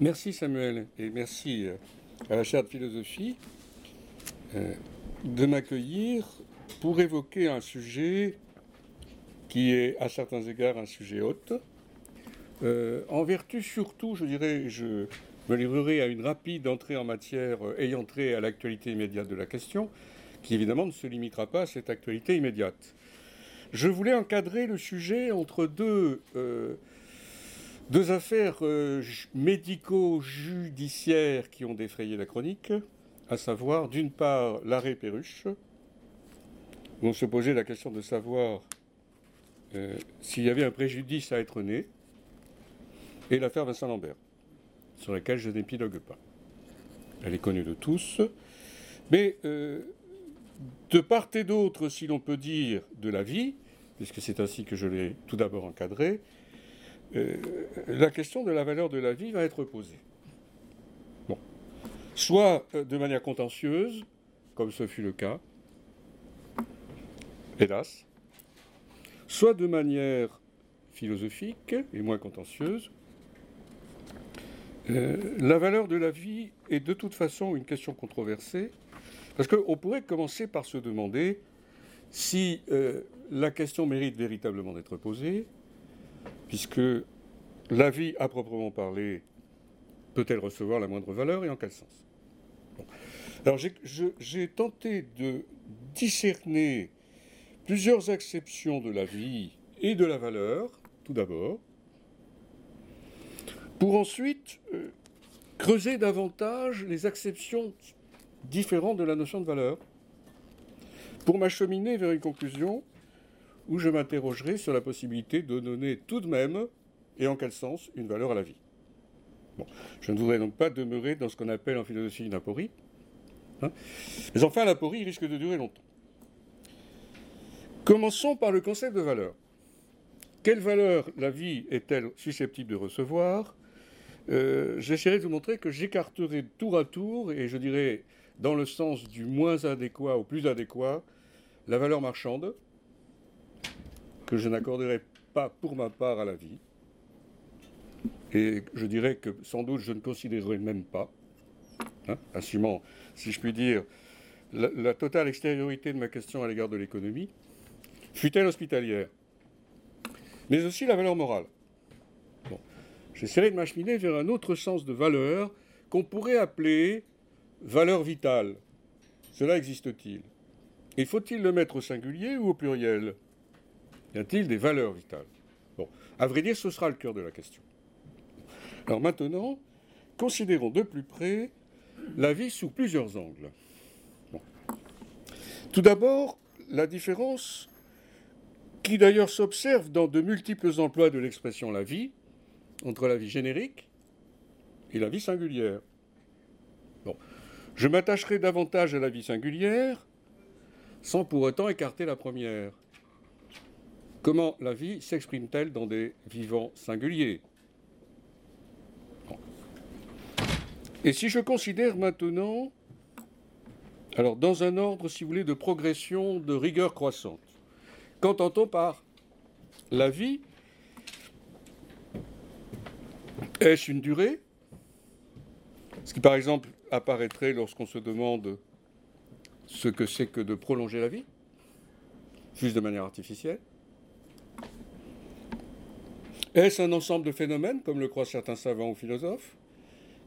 Merci Samuel et merci euh, à la chaire de philosophie euh, de m'accueillir pour évoquer un sujet qui est à certains égards un sujet haute. Euh, en vertu surtout, je dirais, je me livrerai à une rapide entrée en matière ayant trait à l'actualité immédiate de la question, qui évidemment ne se limitera pas à cette actualité immédiate. Je voulais encadrer le sujet entre deux, deux affaires euh, médico-judiciaires qui ont défrayé la chronique, à savoir d'une part l'arrêt Perruche, où on se posait la question de savoir euh, s'il y avait un préjudice à être né, et l'affaire Vincent Lambert, sur laquelle je n'épilogue pas. Elle est connue de tous, mais de part et d'autre, si l'on peut dire, de la vie, puisque c'est ainsi que je l'ai tout d'abord encadré, euh, la question de la valeur de la vie va être posée. Bon. Soit euh, de manière contentieuse, comme ce fut le cas, hélas, soit de manière philosophique et moins contentieuse. Euh, la valeur de la vie est de toute façon une question controversée, parce qu'on pourrait commencer par se demander si euh, la question mérite véritablement d'être posée, puisque la vie, à proprement parler, peut-elle recevoir la moindre valeur et en quel sens? Alors j'ai tenté de discerner plusieurs acceptions de la vie et de la valeur, tout d'abord, pour ensuite euh, creuser davantage les acceptions différent de la notion de valeur, pour m'acheminer vers une conclusion où je m'interrogerai sur la possibilité de donner tout de même, et en quel sens, une valeur à la vie. Je ne voudrais donc pas demeurer dans ce qu'on appelle en philosophie une aporie, hein. mais enfin l'aporie risque de durer longtemps. Commençons par le concept de valeur. Quelle valeur la vie est-elle susceptible de recevoir? Euh, J'essaierai de vous montrer que j'écarterai tour à tour, et je dirais dans le sens du moins adéquat au plus adéquat, la valeur marchande, que je n'accorderai pas pour ma part à la vie, et je dirais que sans doute je ne considérerai même pas, hein, assumant, si je puis dire, la, totale extériorité de ma question à l'égard de l'économie, fut-elle hospitalière, mais aussi la valeur morale. J'essaierai de m'acheminer vers un autre sens de valeur qu'on pourrait appeler Valeur vitale. Cela existe-t-il? Et faut-il le mettre au singulier ou au pluriel? Y a-t-il des valeurs vitales? Bon, à vrai dire, ce sera le cœur de la question. Alors maintenant, considérons de plus près la vie sous plusieurs angles. Tout d'abord, la différence qui d'ailleurs s'observe dans de multiples emplois de l'expression la vie, entre la vie générique et la vie singulière. Bon. Je m'attacherai davantage à la vie singulière sans pour autant écarter la première. Comment la vie s'exprime-t-elle dans des vivants singuliers? Et si je considère maintenant, alors dans un ordre, si vous voulez, de progression, de rigueur croissante, qu'entend-on par la vie? Est-ce une durée? Ce qui, par exemple, apparaîtrait lorsqu'on se demande ce que c'est que de prolonger la vie, juste de manière artificielle Est-ce un ensemble de phénomènes, comme le croient certains savants ou philosophes,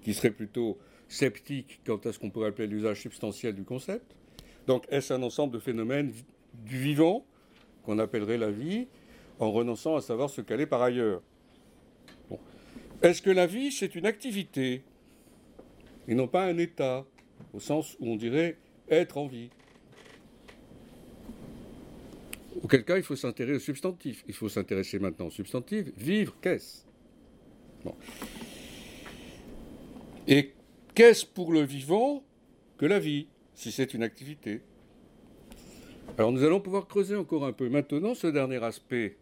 qui seraient plutôt sceptiques quant à ce qu'on pourrait appeler l'usage substantiel du concept? Donc, est-ce un ensemble de phénomènes du vivant, qu'on appellerait la vie, en renonçant à savoir ce qu'elle est par ailleurs? Est-ce que la vie, c'est une activité et non pas un état, au sens où on dirait être en vie? Auquel cas, il faut s'intéresser au substantif. Il faut s'intéresser maintenant au substantif. Vivre, qu'est-ce? Et qu'est-ce pour le vivant que la vie, si c'est une activité? Alors nous allons pouvoir creuser encore un peu maintenant ce dernier aspect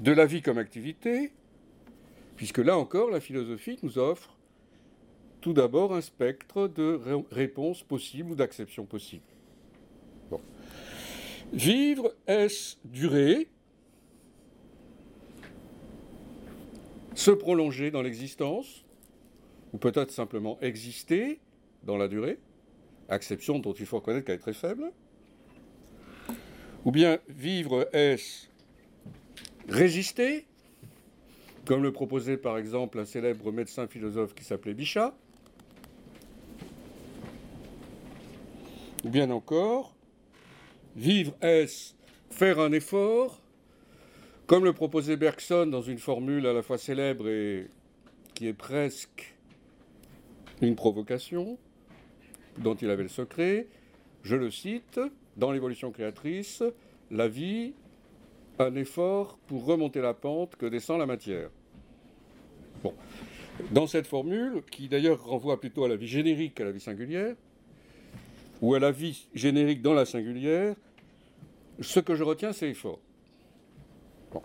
de la vie comme activité, puisque là encore, la philosophie nous offre tout d'abord un spectre de réponses possibles ou d'acceptions possibles. Vivre, est-ce durer? Se prolonger dans l'existence? Ou peut-être simplement exister dans la durée, acception dont il faut reconnaître qu'elle est très faible, ou bien vivre est résister, comme le proposait par exemple un célèbre médecin philosophe qui s'appelait Bichat, ou bien encore, vivre est faire un effort, comme le proposait Bergson dans une formule à la fois célèbre et qui est presque une provocation, dont il avait le secret, je le cite, dans l'évolution créatrice, la vie, un effort pour remonter la pente que descend la matière. Dans cette formule, qui d'ailleurs renvoie plutôt à la vie générique qu'à la vie singulière, ou à la vie générique dans la singulière, ce que je retiens, c'est effort. Bon.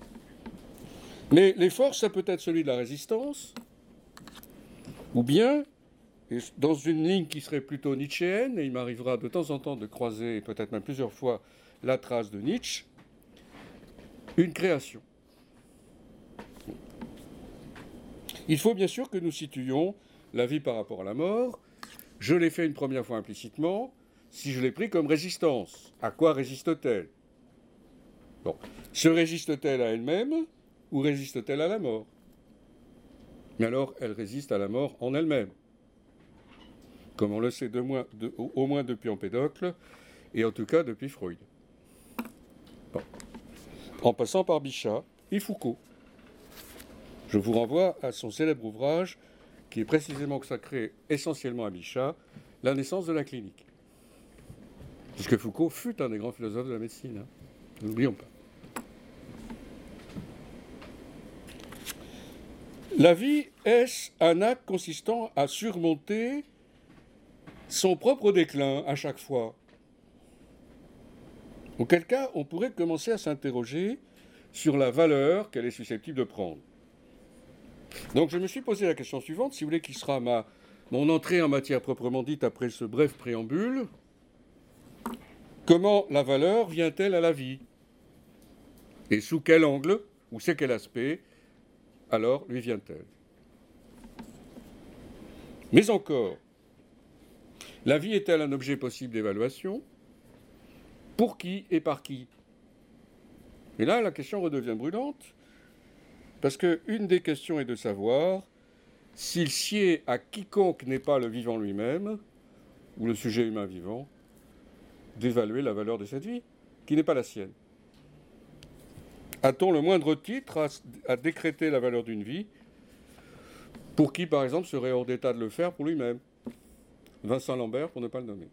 Mais l'effort, ça peut être celui de la résistance, ou bien, dans une ligne qui serait plutôt nietzschéenne, et il m'arrivera de temps en temps de croiser, peut-être même plusieurs fois, la trace de Nietzsche, une création. Il faut bien sûr que nous situions la vie par rapport à la mort. Je l'ai fait une première fois implicitement, si je l'ai pris comme résistance. À quoi résiste-t-elle? Bon. Se résiste-t-elle à elle-même ou résiste-t-elle à la mort? Mais alors, elle résiste à la mort en elle-même. Comme on le sait au moins depuis Empédocle, et en tout cas depuis Freud. En passant par Bichat et Foucault. Je vous renvoie à son célèbre ouvrage, qui est précisément consacré essentiellement à Bichat, La naissance de la clinique. Puisque Foucault fut un des grands philosophes de la médecine. Hein. N'oublions pas. La vie, est-ce un acte consistant à surmonter son propre déclin à chaque fois? Auquel cas, on pourrait commencer à s'interroger sur la valeur qu'elle est susceptible de prendre. Donc je me suis posé la question suivante, si vous voulez, qui sera ma, mon entrée en matière proprement dite après ce bref préambule? Comment la valeur vient-elle à la vie? Et sous quel angle, ou c'est quel aspect, alors lui vient-elle? Mais encore, la vie est-elle un objet possible d'évaluation? Pour qui et par qui? Et là, la question redevient brûlante, parce qu'une des questions est de savoir s'il sied à quiconque n'est pas le vivant lui-même, ou le sujet humain vivant, d'évaluer la valeur de cette vie, qui n'est pas la sienne. A-t-on le moindre titre à, décréter la valeur d'une vie pour qui, par exemple, serait hors d'état de le faire pour lui-même? Vincent Lambert, pour ne pas le nommer.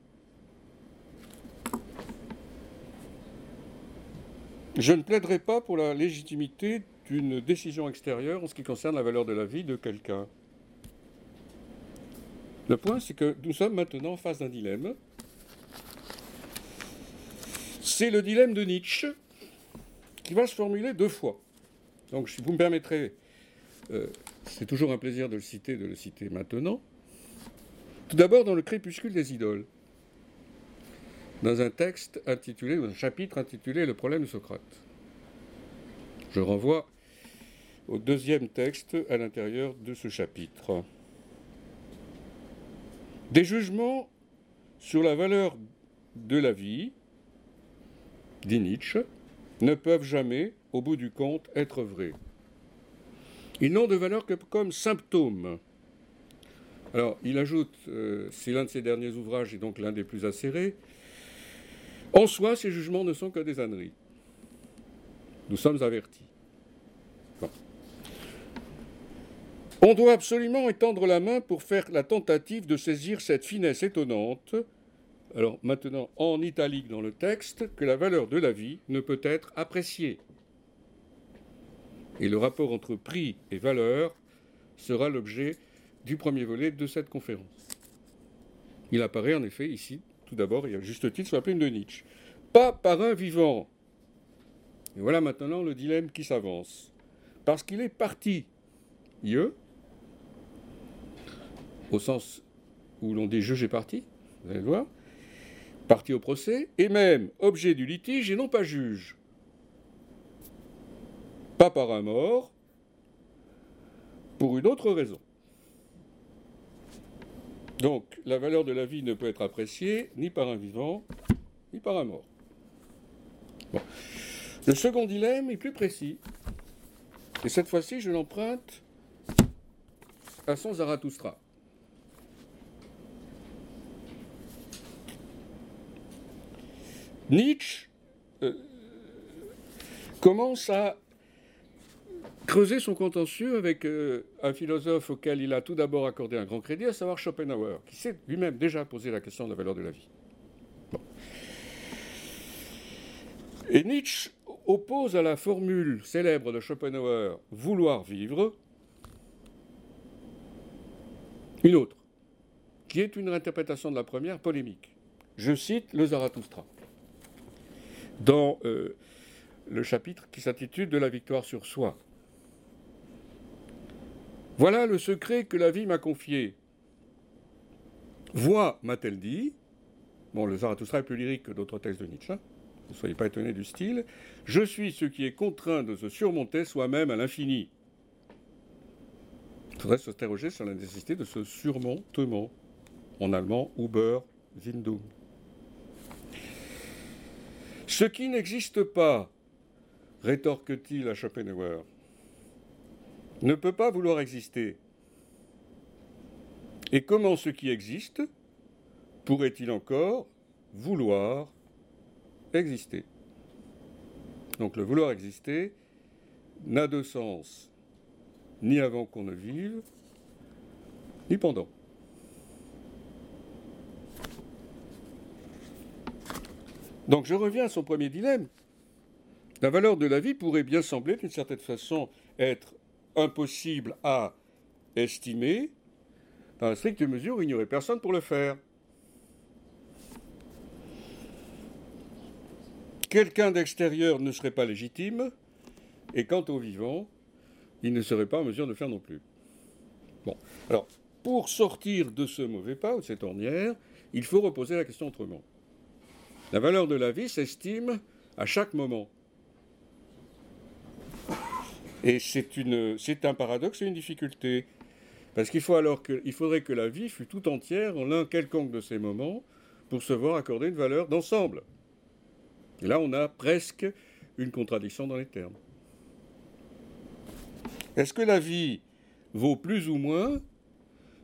Je ne plaiderai pas pour la légitimité d'une décision extérieure en ce qui concerne la valeur de la vie de quelqu'un. Le point, c'est que nous sommes maintenant face d'un dilemme c'est le dilemme de Nietzsche qui va se formuler deux fois. Donc, si vous me permettrez, euh, c'est toujours un plaisir de le citer, de le citer maintenant. Tout d'abord dans le crépuscule des idoles, dans un texte intitulé, un chapitre intitulé Le problème de Socrate. Je renvoie au deuxième texte à l'intérieur de ce chapitre. Des jugements sur la valeur de la vie dit Nietzsche, ne peuvent jamais, au bout du compte, être vrais. Ils n'ont de valeur que comme symptômes. Alors, il ajoute, euh, c'est l'un de ses derniers ouvrages et donc l'un des plus acérés, en soi, ces jugements ne sont que des âneries. Nous sommes avertis. On doit absolument étendre la main pour faire la tentative de saisir cette finesse étonnante alors maintenant en italique dans le texte, que la valeur de la vie ne peut être appréciée. Et le rapport entre prix et valeur sera l'objet du premier volet de cette conférence. Il apparaît en effet ici, tout d'abord, il y a juste titre sur la plume de Nietzsche. Pas par un vivant. Et voilà maintenant le dilemme qui s'avance. Parce qu'il est parti, ie, au sens où l'on dit juge est parti, vous allez le voir, partie au procès, et même objet du litige et non pas juge. Pas par un mort, pour une autre raison. Donc, la valeur de la vie ne peut être appréciée ni par un vivant, ni par un mort. Le second dilemme est plus précis. Et cette fois-ci, je l'emprunte à son Zarathustra. Nietzsche euh, commence à creuser son contentieux avec euh, un philosophe auquel il a tout d'abord accordé un grand crédit, à savoir Schopenhauer, qui s'est lui-même déjà posé la question de la valeur de la vie. Et Nietzsche oppose à la formule célèbre de Schopenhauer vouloir vivre une autre, qui est une interprétation de la première polémique. Je cite le Zarathustra dans euh, le chapitre qui s'intitule De la victoire sur soi. Voilà le secret que la vie m'a confié. Vois, m'a-t-elle dit. Bon, le Zarathustra est plus lyrique que d'autres textes de Nietzsche. Hein. ne soyez pas étonnés du style. Je suis ce qui est contraint de se surmonter soi-même à l'infini. Il faudrait s'interroger sur la nécessité de ce surmontement. En allemand, Uber, Windung. Ce qui n'existe pas, rétorque-t-il à Schopenhauer, ne peut pas vouloir exister. Et comment ce qui existe pourrait-il encore vouloir exister? Donc le vouloir exister n'a de sens ni avant qu'on ne vive, ni pendant. Donc je reviens à son premier dilemme. La valeur de la vie pourrait bien sembler, d'une certaine façon, être impossible à estimer, dans la stricte mesure où il n'y aurait personne pour le faire. Quelqu'un d'extérieur ne serait pas légitime, et quant aux vivants, il ne serait pas en mesure de faire non plus. Bon, alors, pour sortir de ce mauvais pas ou de cette ornière, il faut reposer la question autrement. La valeur de la vie s'estime à chaque moment. Et c'est un paradoxe et une difficulté. Parce qu'il faut alors que, il faudrait que la vie fût tout entière en l'un quelconque de ces moments pour se voir accorder une valeur d'ensemble. Et là, on a presque une contradiction dans les termes. Est-ce que la vie vaut plus ou moins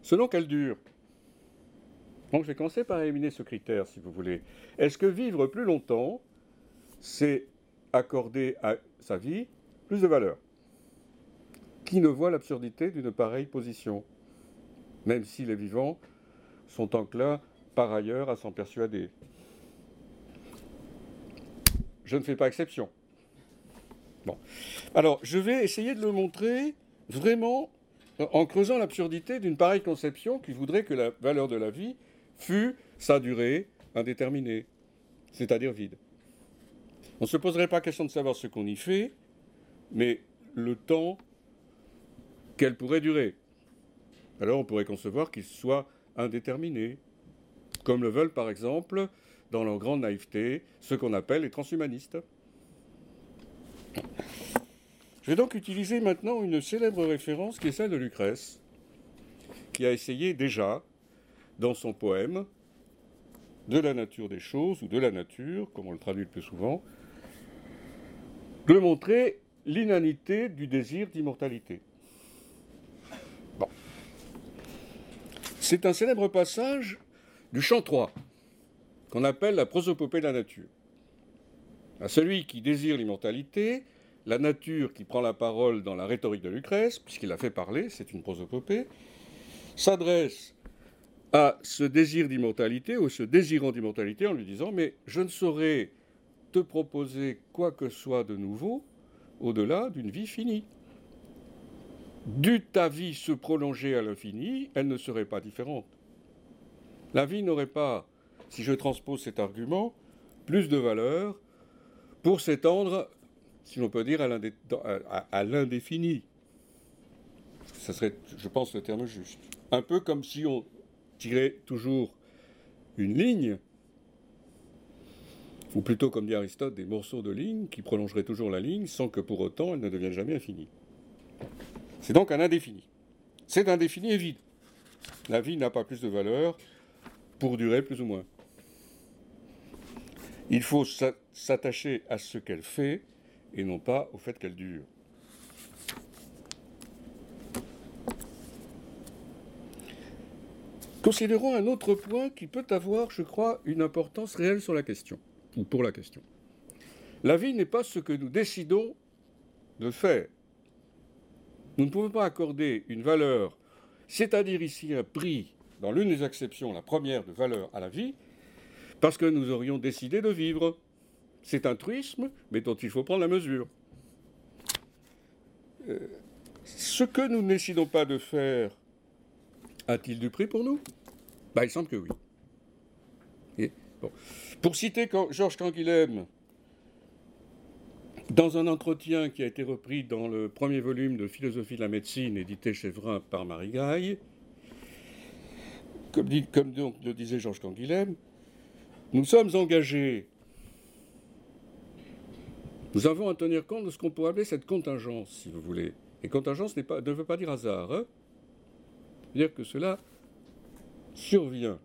selon qu'elle dure? Donc je vais commencer par éliminer ce critère, si vous voulez. Est-ce que vivre plus longtemps, c'est accorder à sa vie plus de valeur? Qui ne voit l'absurdité d'une pareille position Même si les vivants sont enclins par ailleurs à s'en persuader? Je ne fais pas exception. Bon. Alors, je vais essayer de le montrer vraiment en creusant l'absurdité d'une pareille conception qui voudrait que la valeur de la vie fut sa durée indéterminée, c'est-à-dire vide. On ne se poserait pas question de savoir ce qu'on y fait, mais le temps qu'elle pourrait durer. Alors on pourrait concevoir qu'il soit indéterminé, comme le veulent par exemple, dans leur grande naïveté, ce qu'on appelle les transhumanistes. Je vais donc utiliser maintenant une célèbre référence qui est celle de Lucrèce, qui a essayé déjà, dans son poème de la nature des choses, ou de la nature, comme on le traduit le plus souvent, de montrer l'inanité du désir d'immortalité. C'est un célèbre passage du chant 3, qu'on appelle la prosopopée de la nature. À celui qui désire l'immortalité, la nature qui prend la parole dans la rhétorique de Lucrèce, puisqu'il a fait parler, c'est une prosopopée, s'adresse à ce désir d'immortalité ou ce désirant d'immortalité en lui disant Mais je ne saurais te proposer quoi que soit de nouveau au-delà d'une vie finie. Dût ta vie se prolonger à l'infini, elle ne serait pas différente. La vie n'aurait pas, si je transpose cet argument, plus de valeur pour s'étendre, si l'on peut dire, à l'indéfini. Ce serait, je pense, le terme juste. Un peu comme si on tirer toujours une ligne, ou plutôt, comme dit Aristote, des morceaux de ligne qui prolongeraient toujours la ligne sans que pour autant elle ne devienne jamais infinie. C'est donc un indéfini. C'est indéfini et vide. La vie n'a pas plus de valeur pour durer plus ou moins. Il faut s'attacher à ce qu'elle fait et non pas au fait qu'elle dure. Considérons un autre point qui peut avoir, je crois, une importance réelle sur la question, ou pour la question. La vie n'est pas ce que nous décidons de faire. Nous ne pouvons pas accorder une valeur, c'est-à-dire ici un prix, dans l'une des exceptions, la première de valeur à la vie, parce que nous aurions décidé de vivre. C'est un truisme, mais dont il faut prendre la mesure. Euh, ce que nous ne décidons pas de faire a-t-il du prix pour nous? Bah, Il semble que oui. Pour citer Georges Canguilhem, dans un entretien qui a été repris dans le premier volume de Philosophie de la médecine, édité chez Vrin par Marie Gaille, comme, donc le disait Georges Canguilhem, nous sommes engagés. Nous avons à tenir compte de ce qu'on pourrait appeler cette contingence, si vous voulez. Et contingence ne veut pas dire hasard. Hein dire que cela survient.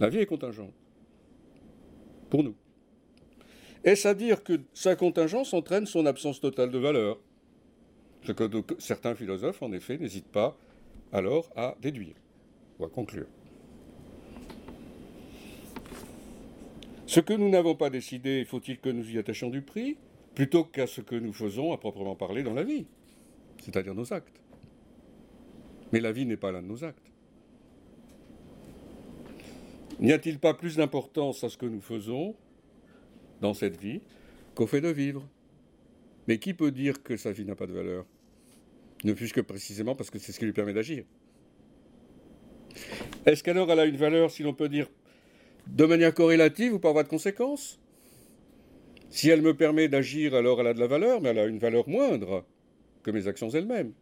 La vie est contingente. Pour nous. Est-ce à dire que sa contingence entraîne son absence totale de valeur? Ce que certains philosophes, en effet, n'hésitent pas alors à déduire ou à conclure. Ce que nous n'avons pas décidé, faut-il que nous y attachions du prix, plutôt qu'à ce que nous faisons à proprement parler dans la vie, c'est-à-dire nos actes? Mais la vie n'est pas l'un de nos actes. N'y a-t-il pas plus d'importance à ce que nous faisons dans cette vie qu'au fait de vivre? Mais qui peut dire que sa vie n'a pas de valeur? Ne fût-ce que précisément parce que c'est ce qui lui permet d'agir. Est-ce qu'alors elle a une valeur, si l'on peut dire, de manière corrélative ou par voie de conséquence? Si elle me permet d'agir, alors elle a de la valeur, mais elle a une valeur moindre que mes actions elles-mêmes.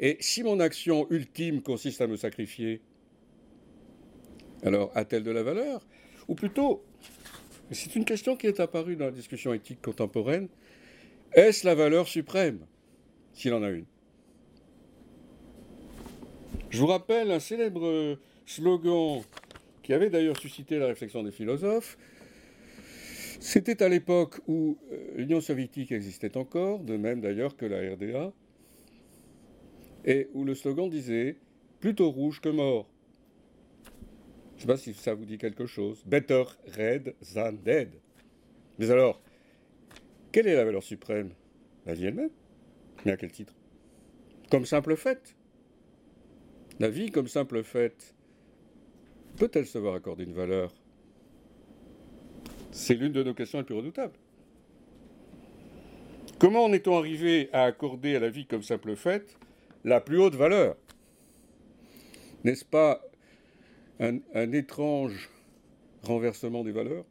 Et si mon action ultime consiste à me sacrifier, alors a-t-elle de la valeur? Ou plutôt, c'est une question qui est apparue dans la discussion éthique contemporaine, est-ce la valeur suprême, s'il en a une? Je vous rappelle un célèbre slogan qui avait d'ailleurs suscité la réflexion des philosophes. C'était à l'époque où euh, l'Union soviétique existait encore, de même d'ailleurs que la RDA et où le slogan disait plutôt rouge que mort. Je ne sais pas si ça vous dit quelque chose. Better red than dead. Mais alors, quelle est la valeur suprême? La vie elle-même. Mais à quel titre? Comme simple fait. La vie comme simple fait peut-elle se voir accorder une valeur? C'est l'une de nos questions les plus redoutables. Comment en est-on arrivé à accorder à la vie comme simple fait la plus haute valeur. N'est-ce pas un, étrange renversement des valeurs?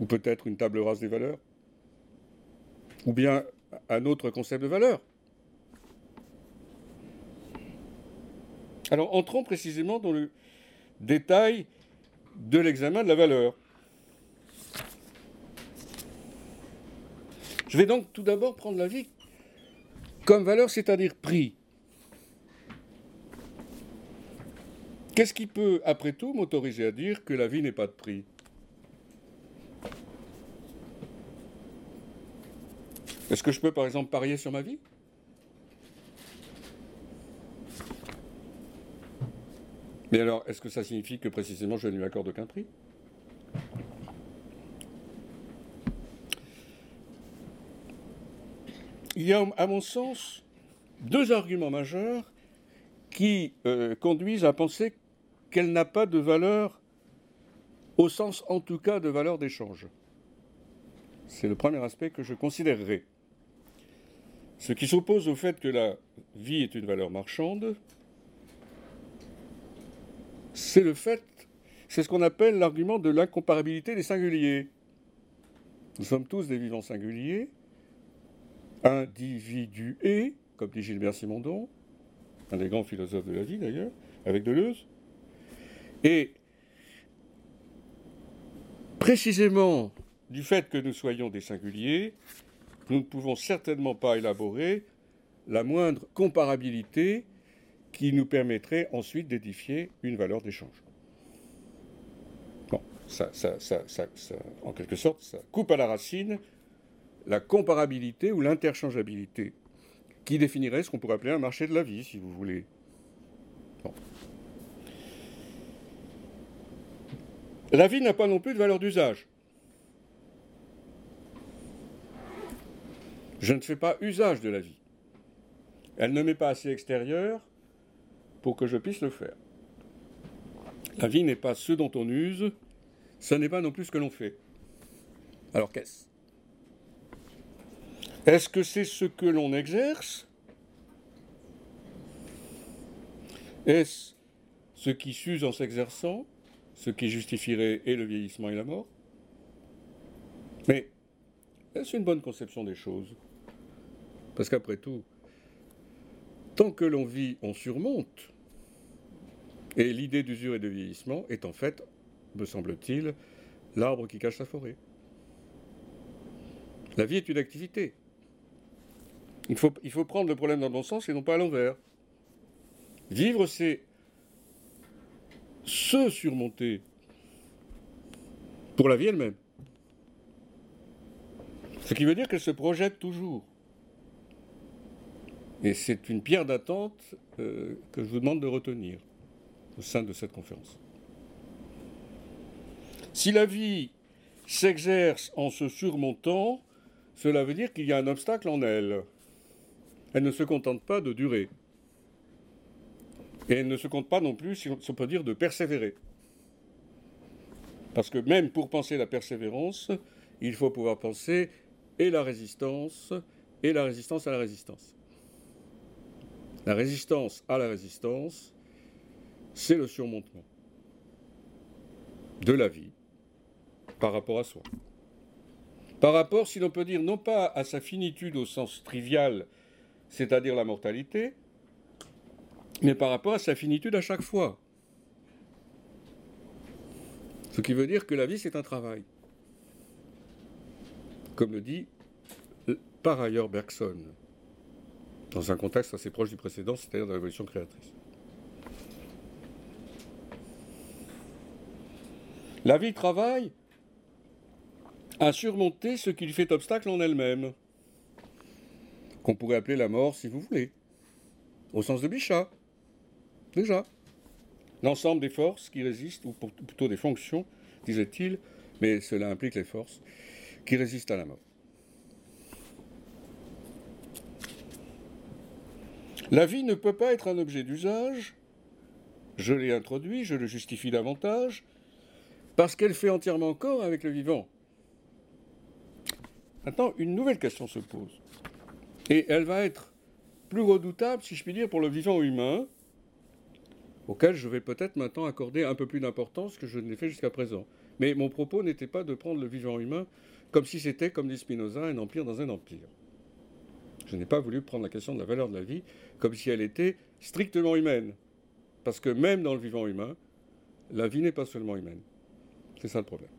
Ou peut-être une table rase des valeurs? Ou bien un autre concept de valeur? Alors entrons précisément dans le détail de l'examen de la valeur. Je vais donc tout d'abord prendre la vie comme valeur, c'est-à-dire prix. Qu'est-ce qui peut, après tout, m'autoriser à dire que la vie n'est pas de prix? Est-ce que je peux, par exemple, parier sur ma vie? Mais alors, est-ce que ça signifie que précisément je ne lui accorde aucun prix? Il y a, à mon sens, deux arguments majeurs qui euh, conduisent à penser qu'elle n'a pas de valeur, au sens en tout cas de valeur d'échange. C'est le premier aspect que je considérerai. Ce qui s'oppose au fait que la vie est une valeur marchande, c'est le fait, c'est ce qu'on appelle l'argument de l'incomparabilité des singuliers. Nous sommes tous des vivants singuliers, individué, comme dit Gilbert Simondon, un des grands philosophes de la vie d'ailleurs, avec Deleuze. Et précisément du fait que nous soyons des singuliers, nous ne pouvons certainement pas élaborer la moindre comparabilité qui nous permettrait ensuite d'édifier une valeur d'échange. Bon, ça, en quelque sorte, ça coupe à la racine la comparabilité ou l'interchangeabilité qui définirait ce qu'on pourrait appeler un marché de la vie, si vous voulez. La vie n'a pas non plus de valeur d'usage. Je ne fais pas usage de la vie. Elle ne m'est pas assez extérieure pour que je puisse le faire. La vie n'est pas ce dont on use, ce n'est pas non plus ce que l'on fait. Alors qu'est-ce? Est-ce que c'est ce que l'on exerce? Est-ce ce qui s'use en s'exerçant, ce qui justifierait et le vieillissement et la mort? Mais est-ce une bonne conception des choses? Parce qu'après tout, tant que l'on vit, on surmonte. Et l'idée d'usure et de vieillissement est en fait, me semble-t-il, l'arbre qui cache la forêt. La vie est une activité. Il faut, prendre le problème dans le bon sens et non pas à l'envers. Vivre, c'est se surmonter pour la vie elle-même. Ce qui veut dire qu'elle se projette toujours. Et c'est une pierre d'attente euh, que je vous demande de retenir au sein de cette conférence. Si la vie s'exerce en se surmontant, cela veut dire qu'il y a un obstacle en elle. Elle ne se contente pas de durer. Et elle ne se compte pas non plus, si on peut dire, de persévérer. Parce que même pour penser la persévérance, il faut pouvoir penser et la résistance, et la résistance à la résistance. La résistance à la résistance, c'est le surmontement de la vie par rapport à soi. Par rapport, si l'on peut dire, non pas à sa finitude au sens trivial, c'est-à-dire la mortalité, mais par rapport à sa finitude à chaque fois. Ce qui veut dire que la vie, c'est un travail. Comme le dit par ailleurs Bergson, dans un contexte assez proche du précédent, c'est-à-dire de la révolution créatrice. La vie travaille à surmonter ce qui lui fait obstacle en elle-même, qu'on pourrait appeler la mort si vous voulez, au sens de Bichat. Déjà. L'ensemble des forces qui résistent, ou plutôt des fonctions, disait-il, mais cela implique les forces, qui résistent à la mort. La vie ne peut pas être un objet d'usage, je l'ai introduit, je le justifie davantage, parce qu'elle fait entièrement corps avec le vivant. Maintenant, une nouvelle question se pose, et elle va être plus redoutable, si je puis dire, pour le vivant humain, auquel je vais peut-être maintenant accorder un peu plus d'importance que je ne l'ai fait jusqu'à présent. Mais mon propos n'était pas de prendre le vivant humain comme si c'était, comme dit Spinoza, un empire dans un empire. Je n'ai pas voulu prendre la question de la valeur de la vie comme si elle était strictement humaine. Parce que même dans le vivant humain, la vie n'est pas seulement humaine. C'est ça le problème.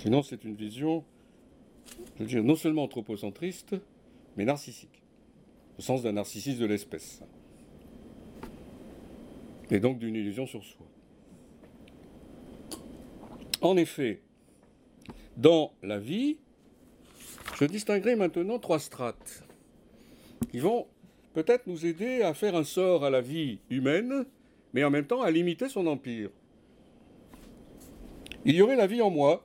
Sinon, c'est une vision, je veux dire, non seulement anthropocentriste, mais narcissique, au sens d'un narcissisme de l'espèce et donc d'une illusion sur soi. En effet, dans la vie, je distinguerai maintenant trois strates qui vont peut-être nous aider à faire un sort à la vie humaine, mais en même temps à limiter son empire. Il y aurait la vie en moi,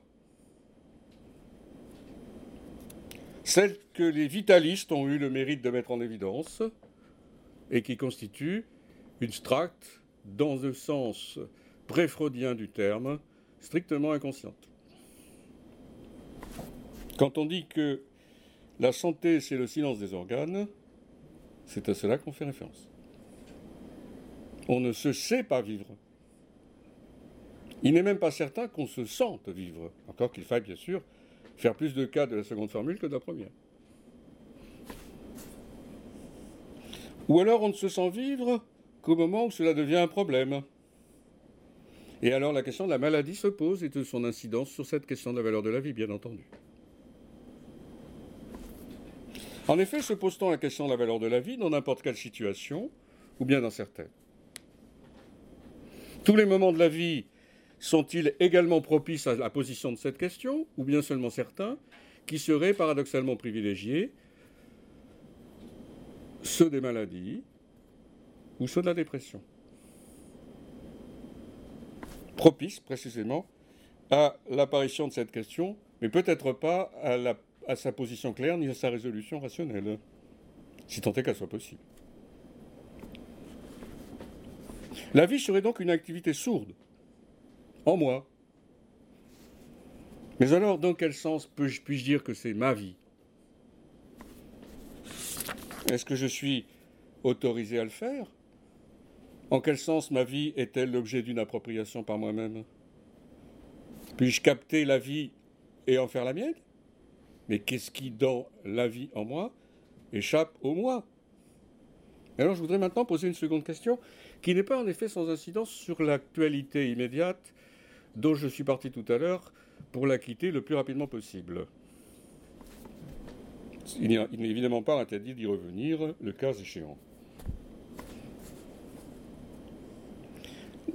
celle que les vitalistes ont eu le mérite de mettre en évidence, et qui constitue une strate dans le sens pré-freudien du terme, strictement inconsciente. Quand on dit que la santé, c'est le silence des organes, c'est à cela qu'on fait référence. On ne se sait pas vivre. Il n'est même pas certain qu'on se sente vivre, encore qu'il faille bien sûr faire plus de cas de la seconde formule que de la première. Ou alors on ne se sent vivre qu'au moment où cela devient un problème. Et alors la question de la maladie se pose et de son incidence sur cette question de la valeur de la vie, bien entendu. En effet, se pose-t-on la question de la valeur de la vie dans n'importe quelle situation, ou bien dans certaines? Tous les moments de la vie sont-ils également propices à la position de cette question, ou bien seulement certains, qui seraient paradoxalement privilégiés, ceux des maladies ou ceux de la dépression? Propices précisément à l'apparition de cette question, mais peut-être pas à sa position claire ni à sa résolution rationnelle, si tant est qu'elle soit possible. La vie serait donc une activité sourde, en moi. Mais alors, dans quel sens puis-je dire que c'est ma vie? Est-ce que je suis autorisé à le faire? En quel sens ma vie est-elle l'objet d'une appropriation par moi-même? Puis-je capter la vie et en faire la mienne? Mais qu'est-ce qui, dans la vie en moi, échappe au moi? Alors je voudrais maintenant poser une seconde question, qui n'est pas en effet sans incidence sur l'actualité immédiate dont je suis parti tout à l'heure pour la quitter le plus rapidement possible. Il n'est évidemment pas interdit d'y revenir, le cas échéant.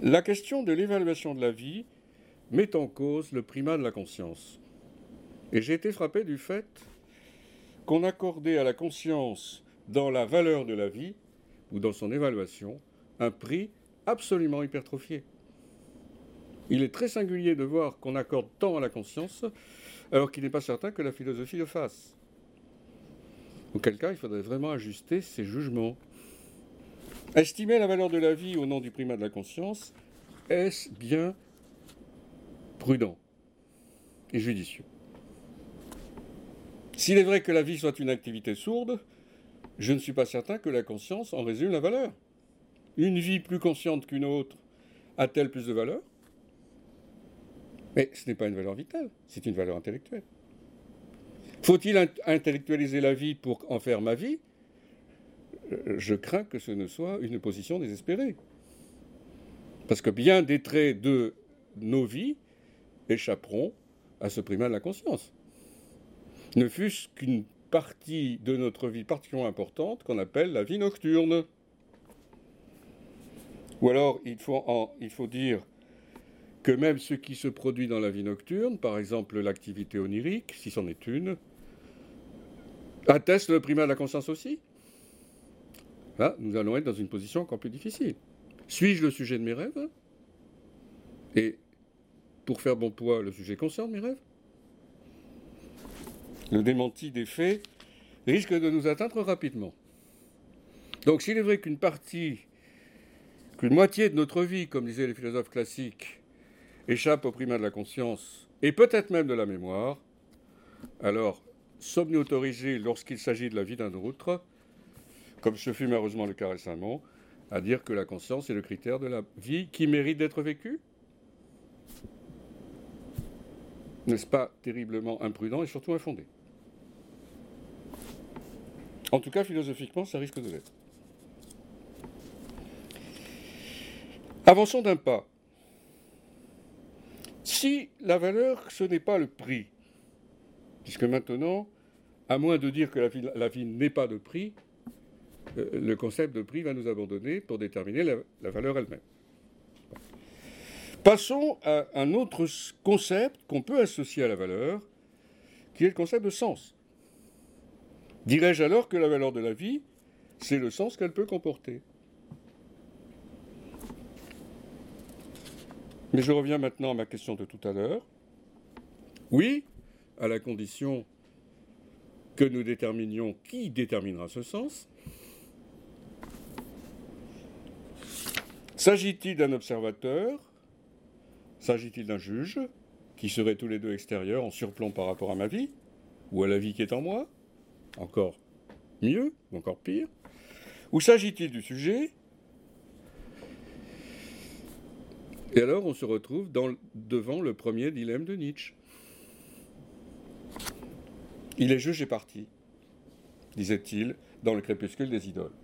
La question de l'évaluation de la vie met en cause le primat de la conscience. Et j'ai été frappé du fait qu'on accordait à la conscience, dans la valeur de la vie, ou dans son évaluation, un prix absolument hypertrophié. Il est très singulier de voir qu'on accorde tant à la conscience, alors qu'il n'est pas certain que la philosophie le fasse. Auquel cas, il faudrait vraiment ajuster ses jugements. Estimer la valeur de la vie au nom du primat de la conscience, est-ce bien prudent et judicieux? S'il est vrai que la vie soit une activité sourde, je ne suis pas certain que la conscience en résume la valeur. Une vie plus consciente qu'une autre a-t-elle plus de valeur? Mais ce n'est pas une valeur vitale, c'est une valeur intellectuelle. Faut-il intellectualiser la vie pour en faire ma vie? Je crains que ce ne soit une position désespérée. Parce que bien des traits de nos vies échapperont à ce primat de la conscience ne fût-ce qu'une partie de notre vie particulièrement importante qu'on appelle la vie nocturne. Ou alors, il faut, il faut dire que même ce qui se produit dans la vie nocturne, par exemple l'activité onirique, si c'en est une, atteste le primat de la conscience aussi. Là, nous allons être dans une position encore plus difficile. Suis-je le sujet de mes rêves? Et pour faire bon poids, le sujet conscient de mes rêves? Le démenti des faits risque de nous atteindre rapidement. Donc s'il est vrai qu'une partie, qu'une moitié de notre vie, comme disaient les philosophes classiques, échappe au primat de la conscience et peut-être même de la mémoire, alors sommes-nous autorisés, lorsqu'il s'agit de la vie d'un autre, comme ce fut malheureusement le cas récemment, à dire que la conscience est le critère de la vie qui mérite d'être vécue? N'est-ce pas terriblement imprudent et surtout infondé? En tout cas, philosophiquement, ça risque de l'être. Avançons d'un pas. Si la valeur, ce n'est pas le prix, puisque maintenant, à moins de dire que la vie, n'est pas de prix, euh, le concept de prix va nous abandonner pour déterminer la valeur elle-même. Passons à un autre concept qu'on peut associer à la valeur, qui est le concept de sens. Dirais-je alors que la valeur de la vie, c'est le sens qu'elle peut comporter Mais je reviens maintenant à ma question de tout à l'heure. Oui, à la condition que nous déterminions qui déterminera ce sens. S'agit-il d'un observateur? S'agit-il d'un juge qui seraient tous les deux extérieurs en surplomb par rapport à ma vie? Ou à la vie qui est en moi? Encore mieux, encore pire Ou s'agit-il du sujet Et alors on se retrouve devant le premier dilemme de Nietzsche. Il est juge et parti, disait-il dans le crépuscule des idoles.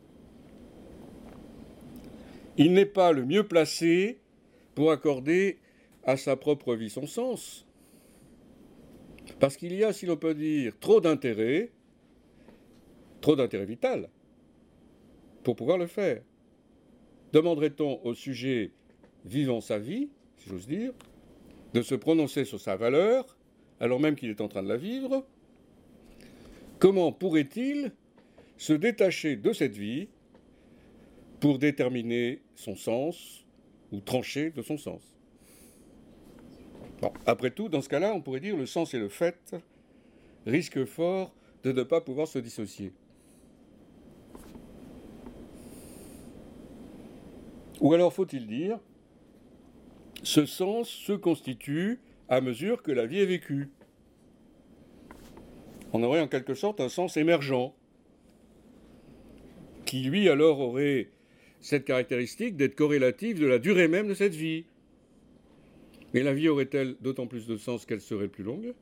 Il n'est pas le mieux placé pour accorder à sa propre vie son sens. Parce qu'il y a, si l'on peut dire, trop d'intérêt trop d'intérêt vital pour pouvoir le faire. Demanderait-on au sujet vivant sa vie, si j'ose dire, de se prononcer sur sa valeur, alors même qu'il est en train de la vivre Comment pourrait-il se détacher de cette vie pour déterminer son sens ou trancher de son sens? Après tout, dans ce cas-là, on pourrait dire le sens et le fait risquent fort de ne pas pouvoir se dissocier. Ou alors faut-il dire, ce sens se constitue à mesure que la vie est vécue. On aurait en quelque sorte un sens émergent, qui lui alors aurait cette caractéristique d'être corrélative de la durée même de cette vie. Mais la vie aurait-elle d'autant plus de sens qu'elle serait plus longue?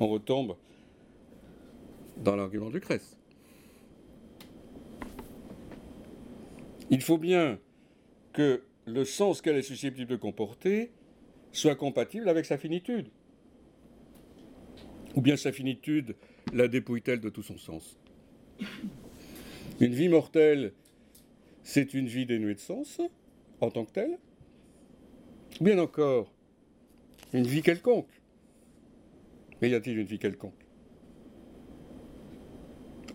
On retombe dans l'argument du Cresse. Il faut bien que le sens qu'elle est susceptible de comporter soit compatible avec sa finitude. Ou bien sa finitude la dépouille-t-elle de tout son sens? Une vie mortelle, c'est une vie dénuée de sens en tant que telle? Ou bien encore, une vie quelconque? Mais y a-t-il une vie quelconque?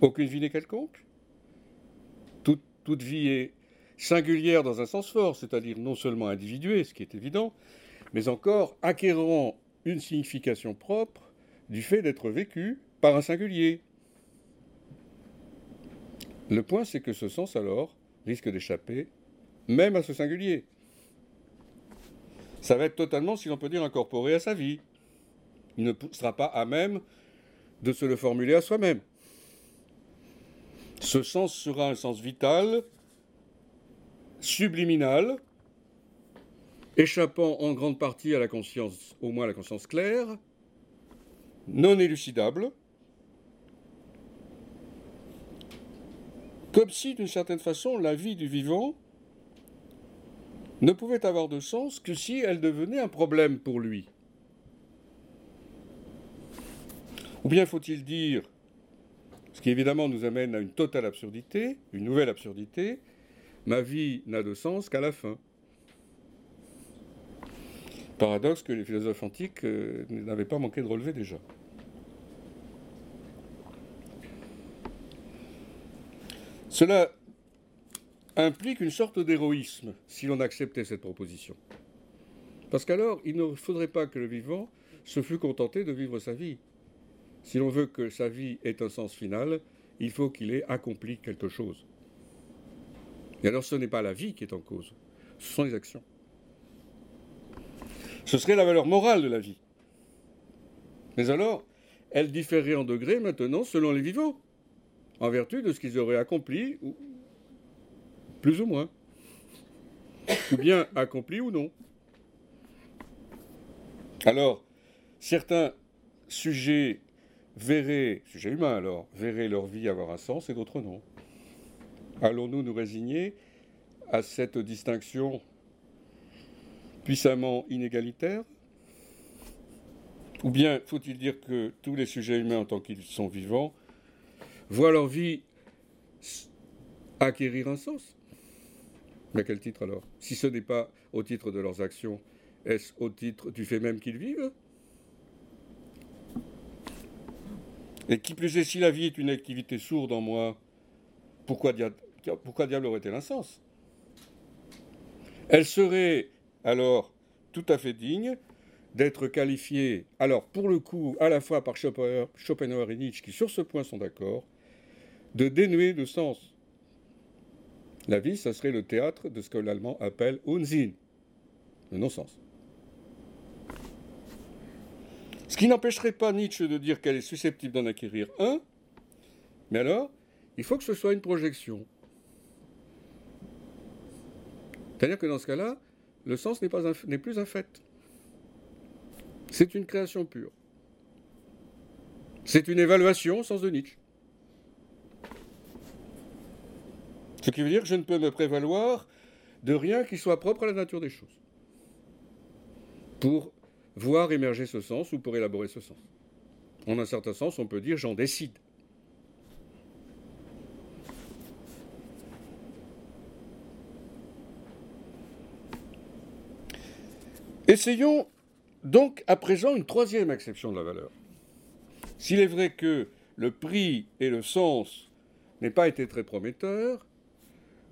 Aucune vie n'est quelconque? Toute, toute vie est singulière dans un sens fort, c'est-à-dire non seulement individuée, ce qui est évident, mais encore acquérant une signification propre du fait d'être vécu par un singulier. Le point, c'est que ce sens, alors, risque d'échapper même à ce singulier. Ça va être totalement, si l'on peut dire, incorporé à sa vie. Il ne sera pas à même de se le formuler à soi-même. Ce sens sera un sens vital subliminal, échappant en grande partie à la conscience, au moins à la conscience claire, non élucidable, comme si, d'une certaine façon, la vie du vivant ne pouvait avoir de sens que si elle devenait un problème pour lui. Ou bien faut-il dire, ce qui évidemment nous amène à une totale absurdité, une nouvelle absurdité, ma vie n'a de sens qu'à la fin. Paradoxe que les philosophes antiques euh, n'avaient pas manqué de relever déjà. Cela implique une sorte d'héroïsme si l'on acceptait cette proposition. Parce qu'alors, il ne faudrait pas que le vivant se fût contenté de vivre sa vie. Si l'on veut que sa vie ait un sens final, il faut qu'il ait accompli quelque chose. Et alors ce n'est pas la vie qui est en cause, ce sont les actions. Ce serait la valeur morale de la vie. Mais alors, elle différerait en degrés maintenant selon les vivants, en vertu de ce qu'ils auraient accompli, plus ou moins, ou bien accompli ou non. Alors, certains sujets verraient, sujets humains alors, verraient leur vie avoir un sens et d'autres non. Allons-nous nous résigner à cette distinction puissamment inégalitaire? Ou bien faut-il dire que tous les sujets humains en tant qu'ils sont vivants voient leur vie acquérir un sens? Mais à quel titre alors? Si ce n'est pas au titre de leurs actions, est-ce au titre du fait même qu'ils vivent? Et qui plus est, si la vie est une activité sourde en moi, pourquoi, pourquoi diable aurait-elle un sens? Elle serait alors tout à fait digne d'être qualifiée, alors pour le coup, à la fois par Schopenhauer et Nietzsche, qui sur ce point sont d'accord, de dénuer de sens. La vie, ça serait le théâtre de ce que l'allemand appelle Unsinn, le non-sens. Ce qui n'empêcherait pas Nietzsche de dire qu'elle est susceptible d'en acquérir un, mais alors, il faut que ce soit une projection. C'est-à-dire que dans ce cas-là, le sens n'est, plus un fait. C'est une création pure. C'est une évaluation au sens de Nietzsche. Ce qui veut dire que je ne peux me prévaloir de rien qui soit propre à la nature des choses. Pour voir émerger ce sens ou pour élaborer ce sens. En un certain sens, on peut dire j'en décide. Essayons donc à présent une troisième acception de la valeur. S'il est vrai que le prix et le sens n'aient pas été très prometteurs,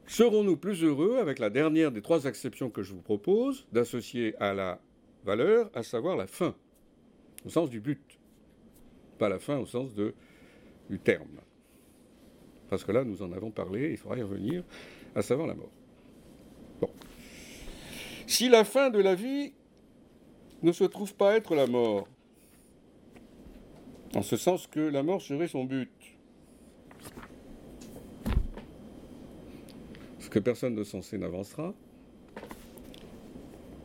serons-nous plus heureux avec la dernière des trois acceptions que je vous propose d'associer à la valeur, à savoir la fin, au sens du but, pas la fin au sens du terme. Parce que là, nous en avons parlé, il faudra y revenir, à savoir la mort. Si la fin de la vie ne se trouve pas être la mort, en ce sens que la mort serait son but, ce que personne de sensé n'avancera,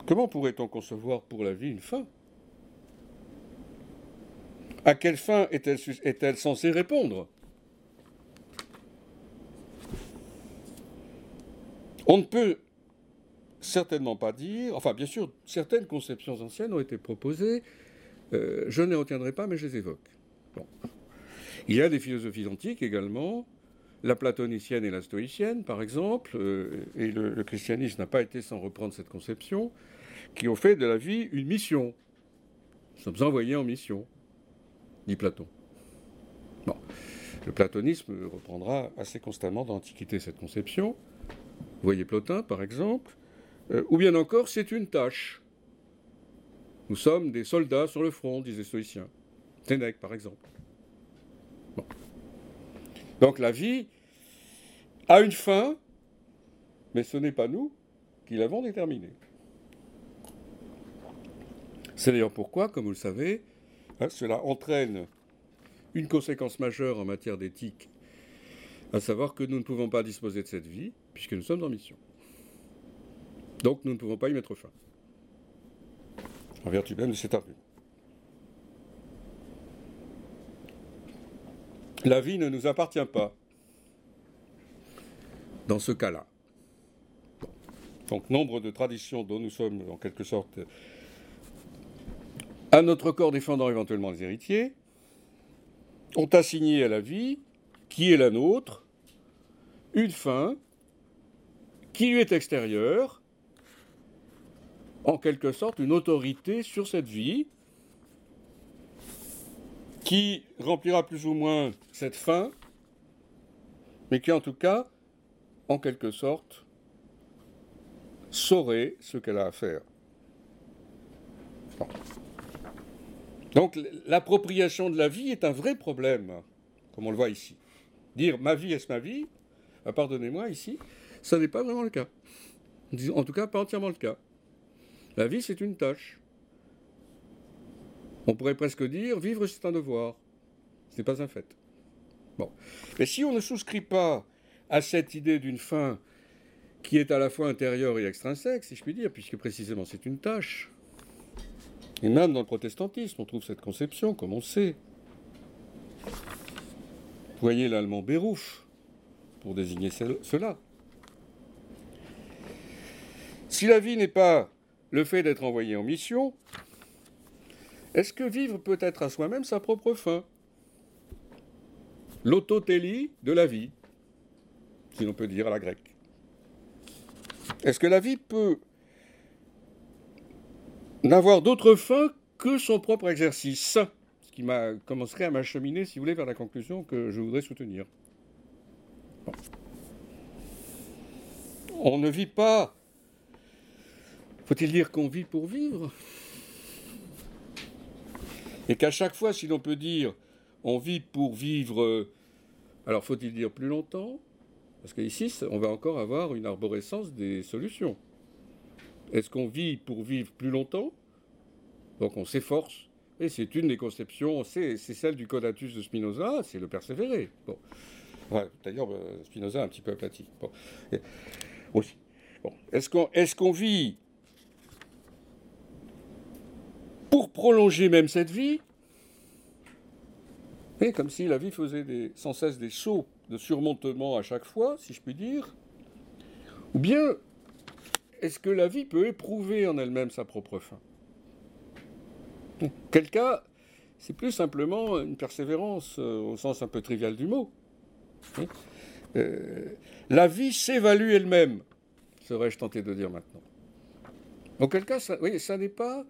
comment pourrait-on concevoir pour la vie une fin? À quelle fin est-elle est censée répondre? On ne peut certainement pas dire, enfin bien sûr, certaines conceptions anciennes ont été proposées, euh, je ne les retiendrai pas, mais je les évoque. Il y a des philosophies antiques également, la platonicienne et la stoïcienne par exemple, euh, et le, christianisme n'a pas été sans reprendre cette conception, qui ont fait de la vie une mission. Nous sommes envoyés en mission, dit Platon. Bon. Le platonisme reprendra assez constamment dans l'Antiquité cette conception. Vous voyez Plotin, par exemple. Euh, ou bien encore, c'est une tâche. Nous sommes des soldats sur le front, disait Stoïcien. Sénèque, par exemple. Donc la vie a une fin, mais ce n'est pas nous qui l'avons déterminée. C'est d'ailleurs pourquoi, comme vous le savez, hein, cela entraîne une conséquence majeure en matière d'éthique, à savoir que nous ne pouvons pas disposer de cette vie, puisque nous sommes en mission. Donc nous ne pouvons pas y mettre fin. En vertu même de cet argument. La vie ne nous appartient pas dans ce cas-là. Donc nombre de traditions dont nous sommes en quelque sorte à notre corps défendant éventuellement les héritiers ont assigné à la vie, qui est la nôtre, une fin qui lui est extérieure en quelque sorte une autorité sur cette vie qui remplira plus ou moins cette fin, mais qui en tout cas, en quelque sorte, saurait ce qu'elle a à faire. Donc l'appropriation de la vie est un vrai problème, comme on le voit ici. Dire ma vie est-ce ma vie? Ah, Pardonnez-moi ici, ça n'est pas vraiment le cas. En tout cas, pas entièrement le cas. La vie, c'est une tâche. On pourrait presque dire vivre, c'est un devoir. Ce n'est pas un fait. Bon. Mais si on ne souscrit pas à cette idée d'une fin qui est à la fois intérieure et extrinsèque, si je puis dire, puisque précisément c'est une tâche, et même dans le protestantisme, on trouve cette conception, comme on sait. Vous voyez l'allemand Beruf pour désigner cela. Si la vie n'est pas le fait d'être envoyé en mission, est-ce que vivre peut être à soi-même sa propre fin? L'autotélie de la vie, si l'on peut dire à la grecque. Est-ce que la vie peut n'avoir d'autre fin que son propre exercice? Ce qui commencerait à m'acheminer, si vous voulez, vers la conclusion que je voudrais soutenir. On ne vit pas faut-il dire qu'on vit pour vivre? Et qu'à chaque fois, si l'on peut dire on vit pour vivre, alors faut-il dire plus longtemps? Parce qu'ici, on va encore avoir une arborescence des solutions. Est-ce qu'on vit pour vivre plus longtemps? Donc on s'efforce. Et c'est une des conceptions, c'est celle du codatus de Spinoza, c'est le persévérer. D'ailleurs, euh, Spinoza un petit peu aplati. Est-ce qu'on vit pour prolonger même cette vie, et comme si la vie faisait sans cesse des sauts de surmontement à chaque fois, si je puis dire, ou bien est-ce que la vie peut éprouver en elle-même sa propre fin? Quel cas c'est plus simplement une persévérance euh, au sens un peu trivial du mot. Hein. Euh, la vie s'évalue elle-même, serais-je tenté de dire maintenant. Auquel cas, ça, oui, ça n'est pas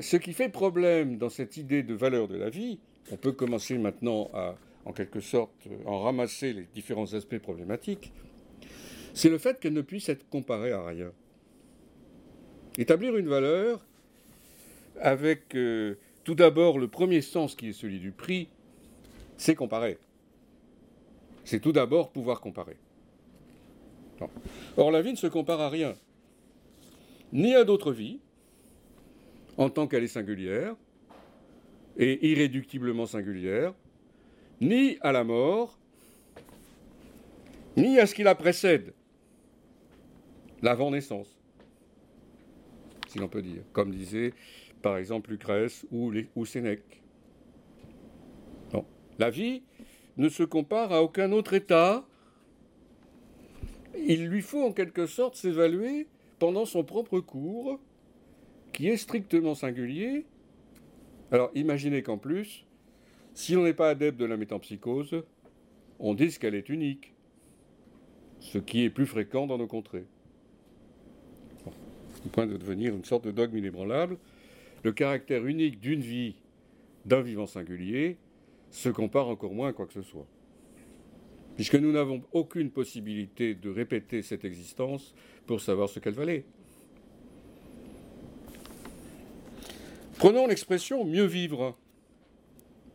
ce qui fait problème dans cette idée de valeur de la vie. On peut commencer maintenant à, en quelque sorte, en ramasser les différents aspects problématiques. C'est le fait qu'elle ne puisse être comparée à rien. Établir une valeur avec tout d'abord, le premier sens qui est celui du prix, c'est comparer. C'est tout d'abord pouvoir comparer. Or, la vie ne se compare à rien, ni à d'autres vies, en tant qu'elle est singulière, et irréductiblement singulière, ni à la mort, ni à ce qui la précède, l'avant-naissance, si l'on peut dire, comme disait par exemple Lucrèce ou, Sénèque. La vie ne se compare à aucun autre état. Il lui faut en quelque sorte s'évaluer pendant son propre cours, qui est strictement singulier. Alors imaginez qu'en plus, si on n'est pas adepte de la métampsychose, on dise qu'elle est unique, ce qui est plus fréquent dans nos contrées. au point de devenir une sorte de dogme inébranlable, le caractère unique d'une vie, d'un vivant singulier, se compare encore moins à quoi que ce soit. Puisque nous n'avons aucune possibilité de répéter cette existence pour savoir ce qu'elle valait. Prenons l'expression mieux vivre,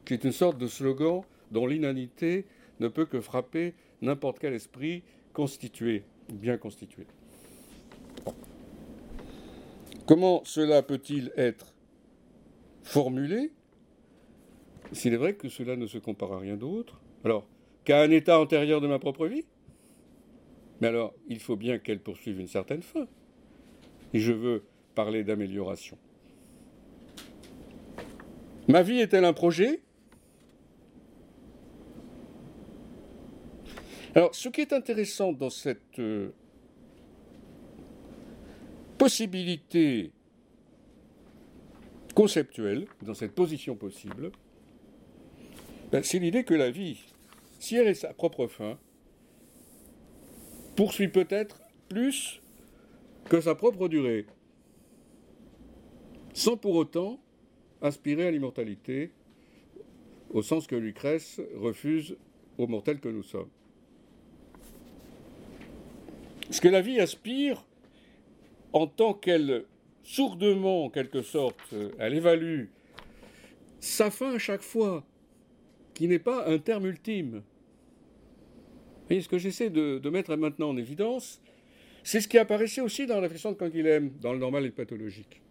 qui est une sorte de slogan dont l'inanité ne peut que frapper n'importe quel esprit constitué, bien constitué. Comment cela peut-il être formulée, s'il est vrai que cela ne se compare à rien d'autre, alors qu'à un état antérieur de ma propre vie? Mais alors, il faut bien qu'elle poursuive une certaine fin. Et je veux parler d'amélioration. Ma vie est-elle un projet? Alors, ce qui est intéressant dans cette euh, possibilité conceptuelle, dans cette position possible, ben, c'est l'idée que la vie, si elle est sa propre fin, poursuit peut-être plus que sa propre durée, sans pour autant aspirer à l'immortalité, au sens que Lucrèce refuse aux mortels que nous sommes. Ce que la vie aspire, en tant qu'elle sourdement, en quelque sorte, euh, elle évalue sa fin à chaque fois, qui n'est pas un terme ultime. Et ce que j'essaie de, mettre maintenant en évidence, c'est ce qui apparaissait aussi dans la réflexion de Canguilhem, dans le normal et le pathologique.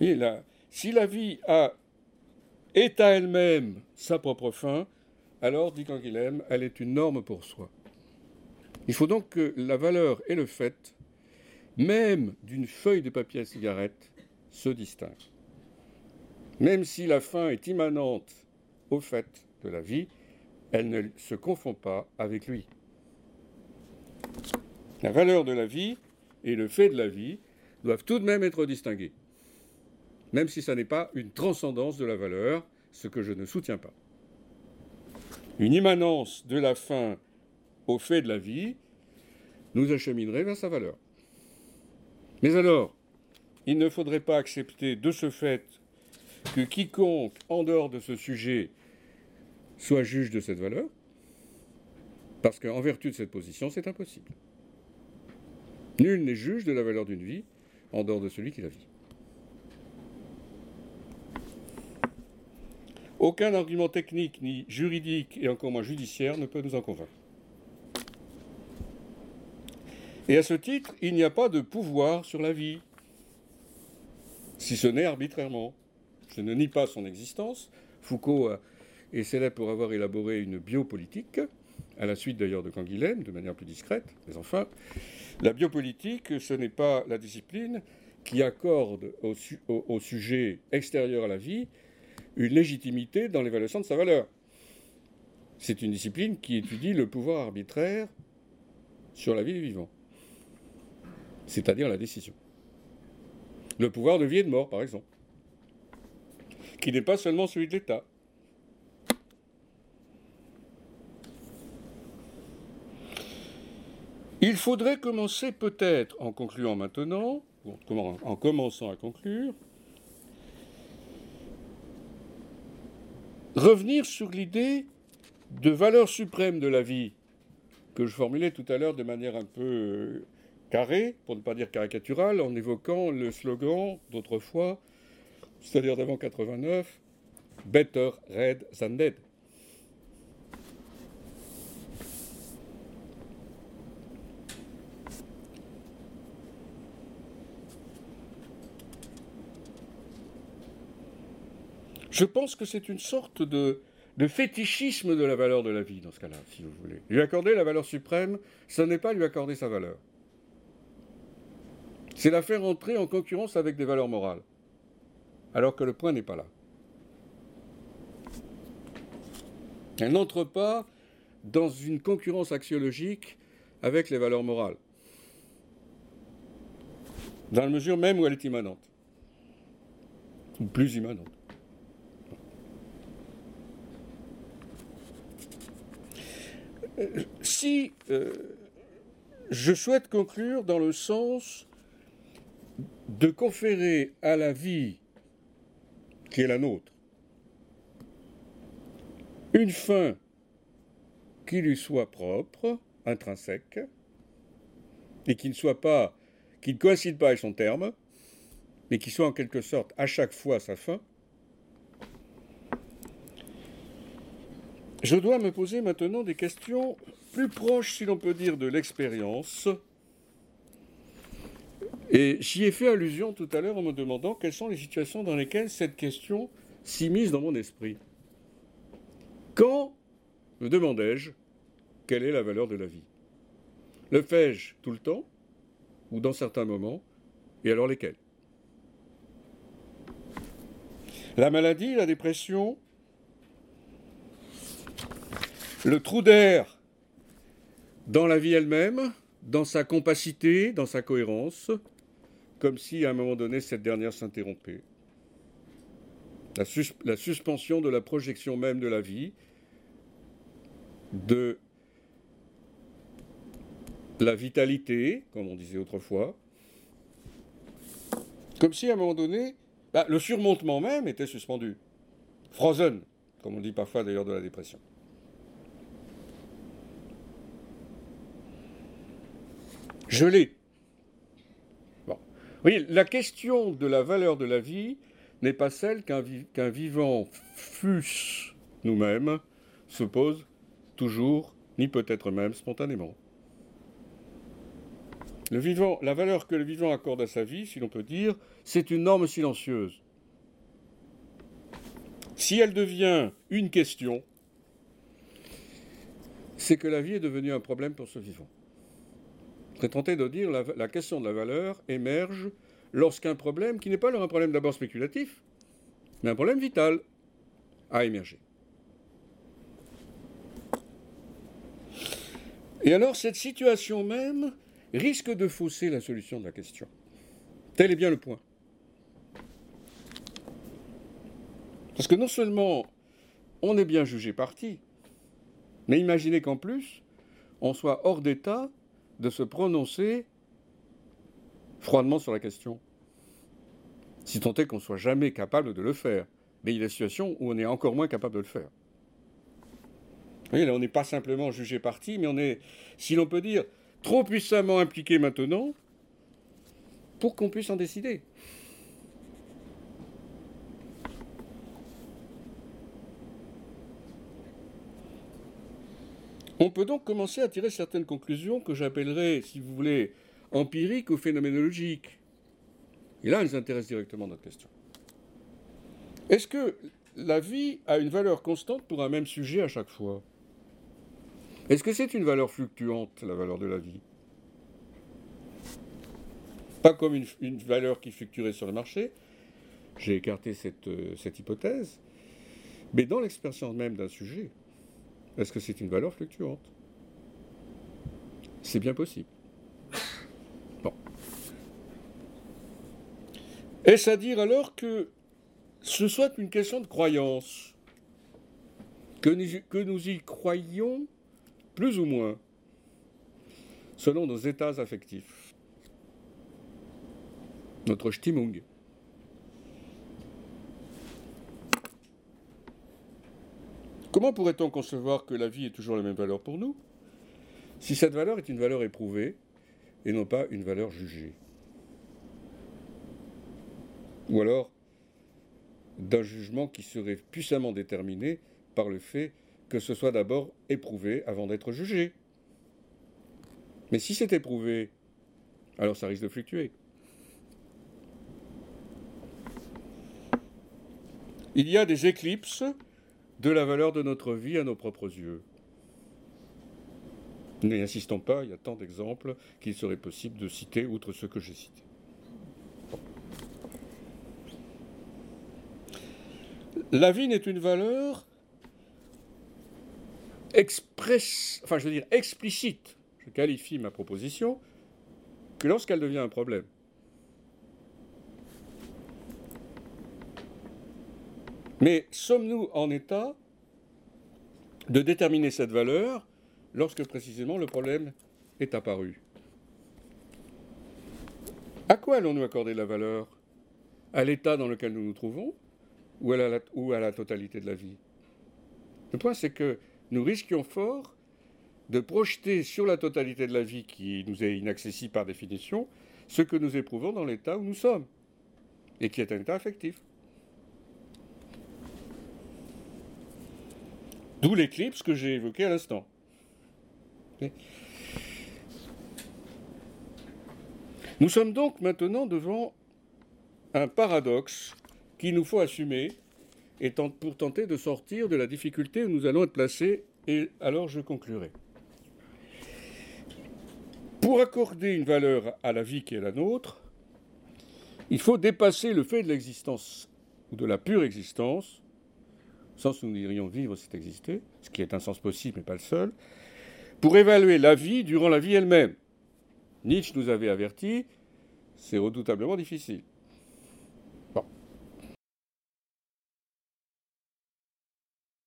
Et là, si la vie a, est à elle-même sa propre fin, alors, dit Canguilhem, elle est une norme pour soi. Il faut donc que la valeur et le fait même d'une feuille de papier à cigarette, se distingue. Même si la fin est immanente au fait de la vie, elle ne se confond pas avec lui. La valeur de la vie et le fait de la vie doivent tout de même être distingués, même si ça n'est pas une transcendance de la valeur, ce que je ne soutiens pas. Une immanence de la fin au fait de la vie nous acheminerait vers sa valeur. Mais alors, il ne faudrait pas accepter de ce fait que quiconque, en dehors de ce sujet, soit juge de cette valeur, parce qu'en vertu de cette position, c'est impossible. Nul n'est juge de la valeur d'une vie en dehors de celui qui la vit. Aucun argument technique, ni juridique, et encore moins judiciaire, ne peut nous en convaincre. Et à ce titre, il n'y a pas de pouvoir sur la vie, si ce n'est arbitrairement. Je ne nie pas son existence. Foucault est célèbre pour avoir élaboré une biopolitique, à la suite d'ailleurs de Canguilhem, de manière plus discrète. Mais enfin, la biopolitique, ce n'est pas la discipline qui accorde au, au sujet extérieur à la vie une légitimité dans l'évaluation de sa valeur. C'est une discipline qui étudie le pouvoir arbitraire sur la vie du vivant c'est-à-dire la décision. Le pouvoir de vie et de mort, par exemple. qui n'est pas seulement celui de l'État. Il faudrait commencer peut-être, en concluant maintenant, en commençant à conclure, revenir sur l'idée de valeur suprême de la vie que je formulais tout à l'heure de manière un peu euh, carrée, pour ne pas dire caricaturale, en évoquant le slogan d'autrefois, c'est-à-dire d'avant 89, Better Red than Dead. Je pense que c'est une sorte de, fétichisme de la valeur de la vie dans ce cas-là, si vous voulez. Lui accorder la valeur suprême, ce n'est pas lui accorder sa valeur. C'est la faire entrer en concurrence avec des valeurs morales, alors que le point n'est pas là. Elle n'entre pas dans une concurrence axiologique avec les valeurs morales, dans la mesure même où elle est immanente, ou plus immanente. Si euh, je souhaite conclure dans le sens de conférer à la vie qui est la nôtre une fin qui lui soit propre, intrinsèque, et qui ne soit pas, qui ne coïncide pas avec son terme, mais qui soit en quelque sorte à chaque fois sa fin, Je dois me poser maintenant des questions plus proches, si l'on peut dire, de l'expérience. Et j'y ai fait allusion tout à l'heure en me demandant quelles sont les situations dans lesquelles cette question s'immisce dans mon esprit. Quand me demandais-je quelle est la valeur de la vie? Le fais-je tout le temps ou dans certains moments? Et alors lesquels La maladie, la dépression, le trou d'air dans la vie elle-même, dans sa compacité, dans sa cohérence, comme si à un moment donné cette dernière s'interrompait. La, suspension de la projection même de la vie, de la vitalité, comme on disait autrefois, comme si à un moment donné, bah, le surmontement même était suspendu, frozen, comme on dit parfois d'ailleurs de la dépression. Je l'ai. Bon. Oui, la question de la valeur de la vie n'est pas celle qu'un vivant fût nous-mêmes se pose toujours, ni peut-être même spontanément. Le vivant, la valeur que le vivant accorde à sa vie, si l'on peut dire, c'est une norme silencieuse. Si elle devient une question, c'est que la vie est devenue un problème pour ce vivant. Serais tenté de dire la, la question de la valeur émerge lorsqu'un problème, qui n'est pas un problème d'abord spéculatif, mais un problème vital, a émergé. Et alors cette situation même risque de fausser la solution de la question. Tel est bien le point. Parce que non seulement on est bien jugé parti, mais imaginez qu'en plus, on soit hors d'état de se prononcer froidement sur la question. Si tant est qu'on soit jamais capable de le faire. Mais il y a des situations où on est encore moins capable de le faire. Vous voyez, là, on n'est pas simplement jugé parti, mais on est, si l'on peut dire, trop puissamment impliqué maintenant pour qu'on puisse en décider. On peut donc commencer à tirer certaines conclusions que j'appellerais, si vous voulez, empiriques ou phénoménologiques. Et là, elles intéressent directement notre question. Est-ce que la vie a une valeur constante pour un même sujet à chaque fois? Est-ce que c'est une valeur fluctuante, la valeur de la vie? Pas comme une, valeur qui fluctuerait sur le marché. J'ai écarté cette, euh, cette hypothèse. Mais dans l'expérience même d'un sujet, est-ce que c'est une valeur fluctuante? C'est bien possible. Bon. Est-ce à dire alors que ce soit une question de croyance, que nous, que nous y croyons plus ou moins, selon nos états affectifs? Notre Stimmung. Comment pourrait-on concevoir que la vie ait toujours la même valeur pour nous si cette valeur est une valeur éprouvée et non pas une valeur jugée? Ou alors d'un jugement qui serait puissamment déterminé par le fait que ce soit d'abord éprouvé avant d'être jugé. Mais si c'est éprouvé, alors ça risque de fluctuer. Il y a des éclipses de la valeur de notre vie à nos propres yeux. N'insistons pas, il y a tant d'exemples qu'il serait possible de citer outre ceux que j'ai cités. La vie n'est une valeur enfin je veux dire explicite, je qualifie ma proposition, que lorsqu'elle devient un problème. Mais sommes-nous en état de déterminer cette valeur lorsque précisément le problème est apparu? À quoi allons-nous accorder la valeur? À l'état dans lequel nous nous trouvons ou à la, ou à la totalité de la vie? Le point, c'est que nous risquions fort de projeter sur la totalité de la vie qui nous est inaccessible par définition ce que nous éprouvons dans l'état où nous sommes, et qui est un état affectif. D'où l'éclipse que j'ai évoqué à l'instant. Nous sommes donc maintenant devant un paradoxe qu'il nous faut assumer pour tenter de sortir de la difficulté où nous allons être placés, et alors je conclurai. Pour accorder une valeur à la vie qui est la nôtre, il faut dépasser le fait de l'existence, ou de la pure existence, sens où nous dirions vivre, c'est exister, ce qui est un sens possible mais pas le seul, pour évaluer la vie durant la vie elle-même. Nietzsche nous avait averti, c'est redoutablement difficile.